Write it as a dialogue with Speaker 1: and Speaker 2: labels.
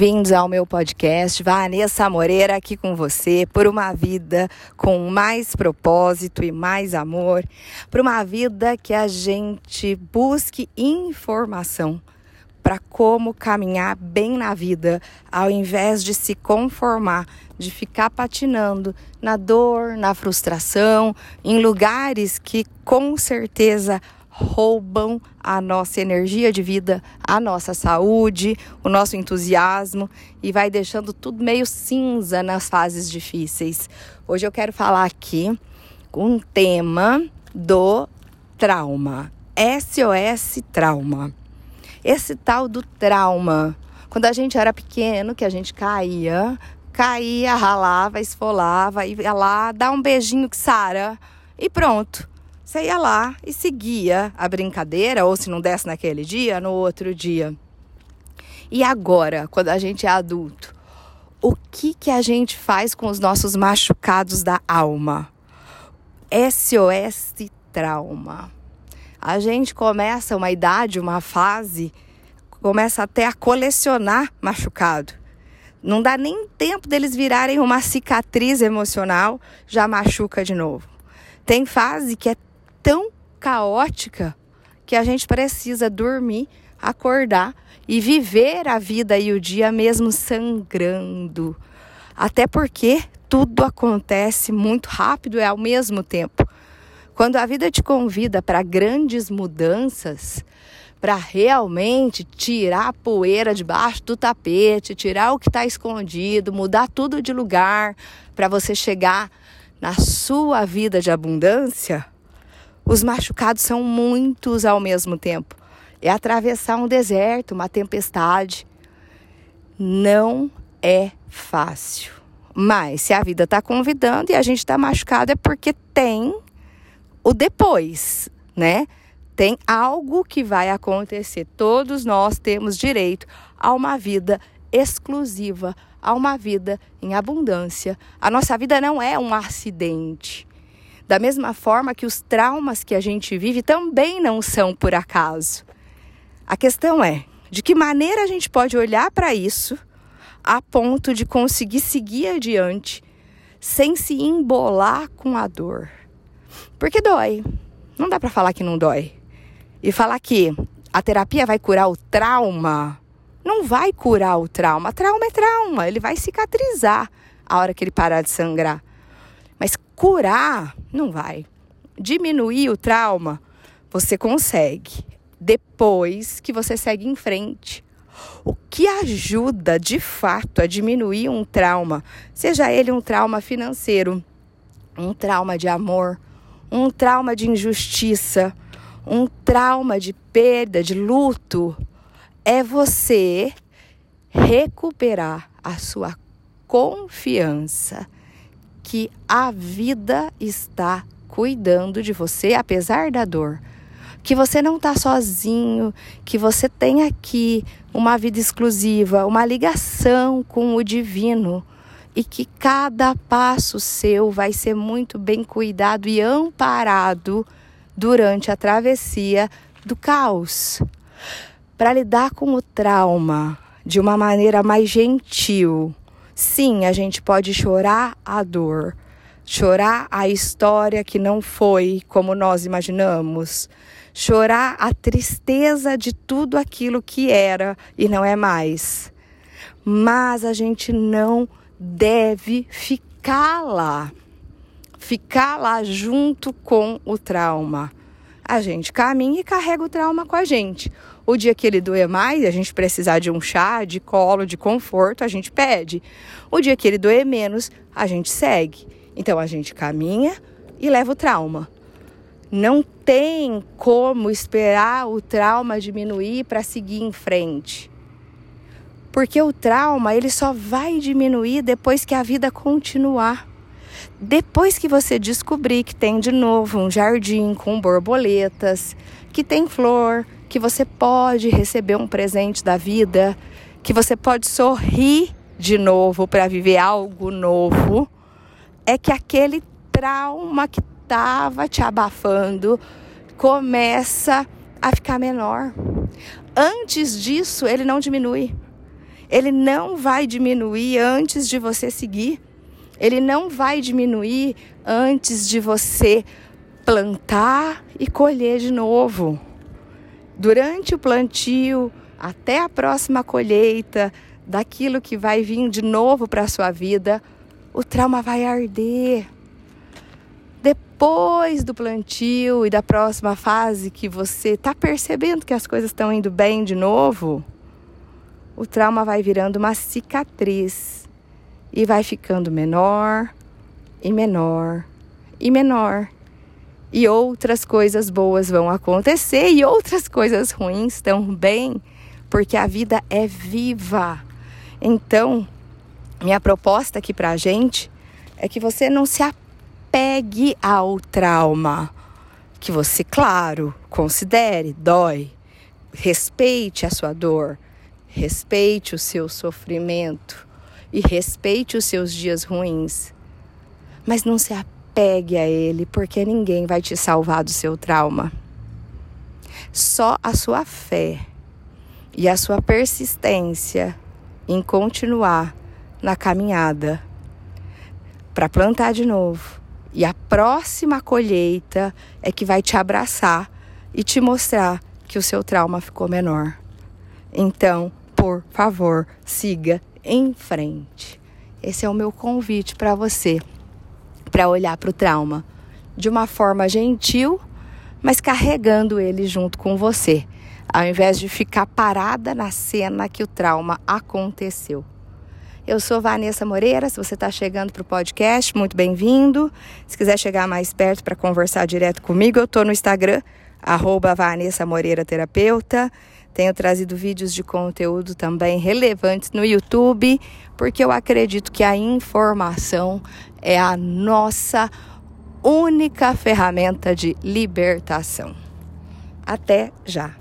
Speaker 1: Bem-vindos ao meu podcast. Vanessa Moreira aqui com você por uma vida com mais propósito e mais amor, por uma vida que a gente busque informação para como caminhar bem na vida, ao invés de se conformar, de ficar patinando na dor, na frustração, em lugares que com certeza roubam a nossa energia de vida, a nossa saúde, o nosso entusiasmo e vai deixando tudo meio cinza nas fases difíceis. Hoje eu quero falar aqui um tema do trauma. SOS trauma. Esse tal do trauma, quando a gente era pequeno, que a gente caía, caía, ralava, esfolava, ia lá, dá um beijinho que sara e pronto você ia lá e seguia a brincadeira, ou se não desse naquele dia, no outro dia. E agora, quando a gente é adulto, o que, que a gente faz com os nossos machucados da alma? SOS trauma. A gente começa uma idade, uma fase, começa até a colecionar machucado. Não dá nem tempo deles virarem uma cicatriz emocional, já machuca de novo. Tem fase que é tão caótica que a gente precisa dormir, acordar e viver a vida e o dia mesmo sangrando. Até porque tudo acontece muito rápido e ao mesmo tempo. Quando a vida te convida para grandes mudanças, para realmente tirar a poeira debaixo do tapete, tirar o que está escondido, mudar tudo de lugar, para você chegar na sua vida de abundância, os machucados são muitos ao mesmo tempo. É atravessar um deserto, uma tempestade. Não é fácil. Mas se a vida está convidando e a gente está machucado é porque tem o depois, né? Tem algo que vai acontecer. Todos nós temos direito a uma vida exclusiva, a uma vida em abundância. A nossa vida não é um acidente. Da mesma forma que os traumas que a gente vive também não são por acaso. A questão é de que maneira a gente pode olhar para isso a ponto de conseguir seguir adiante sem se embolar com a dor. Porque dói. Não dá para falar que não dói. E falar que a terapia vai curar o trauma, não vai curar o trauma. Trauma é trauma, ele vai cicatrizar a hora que ele parar de sangrar. Curar não vai. Diminuir o trauma você consegue depois que você segue em frente. O que ajuda de fato a diminuir um trauma, seja ele um trauma financeiro, um trauma de amor, um trauma de injustiça, um trauma de perda, de luto, é você recuperar a sua confiança que a vida está cuidando de você apesar da dor. Que você não está sozinho, que você tem aqui uma vida exclusiva, uma ligação com o divino e que cada passo seu vai ser muito bem cuidado e amparado durante a travessia do caos. Para lidar com o trauma de uma maneira mais gentil, Sim, a gente pode chorar a dor, chorar a história que não foi como nós imaginamos, chorar a tristeza de tudo aquilo que era e não é mais. Mas a gente não deve ficar lá, ficar lá junto com o trauma. A gente caminha e carrega o trauma com a gente. O dia que ele doer mais, a gente precisar de um chá, de colo, de conforto, a gente pede. O dia que ele doer menos, a gente segue. Então a gente caminha e leva o trauma. Não tem como esperar o trauma diminuir para seguir em frente. Porque o trauma, ele só vai diminuir depois que a vida continuar. Depois que você descobrir que tem de novo um jardim com borboletas, que tem flor, que você pode receber um presente da vida, que você pode sorrir de novo para viver algo novo, é que aquele trauma que estava te abafando começa a ficar menor. Antes disso, ele não diminui. ele não vai diminuir antes de você seguir. Ele não vai diminuir antes de você plantar e colher de novo. Durante o plantio, até a próxima colheita, daquilo que vai vir de novo para a sua vida, o trauma vai arder. Depois do plantio e da próxima fase que você está percebendo que as coisas estão indo bem de novo, o trauma vai virando uma cicatriz e vai ficando menor e menor e menor. E outras coisas boas vão acontecer e outras coisas ruins também, porque a vida é viva. Então, minha proposta aqui para a gente é que você não se apegue ao trauma, que você, claro, considere, dói, respeite a sua dor, respeite o seu sofrimento e respeite os seus dias ruins. Mas não se apegue a ele, porque ninguém vai te salvar do seu trauma. Só a sua fé e a sua persistência em continuar na caminhada para plantar de novo. E a próxima colheita é que vai te abraçar e te mostrar que o seu trauma ficou menor. Então, por favor, siga em frente. Esse é o meu convite para você, para olhar para o trauma de uma forma gentil, mas carregando ele junto com você, ao invés de ficar parada na cena que o trauma aconteceu. Eu sou Vanessa Moreira. Se você está chegando para o podcast, muito bem-vindo. Se quiser chegar mais perto para conversar direto comigo, eu estou no Instagram, Vanessa Moreira Terapeuta. Tenho trazido vídeos de conteúdo também relevantes no YouTube, porque eu acredito que a informação é a nossa única ferramenta de libertação. Até já!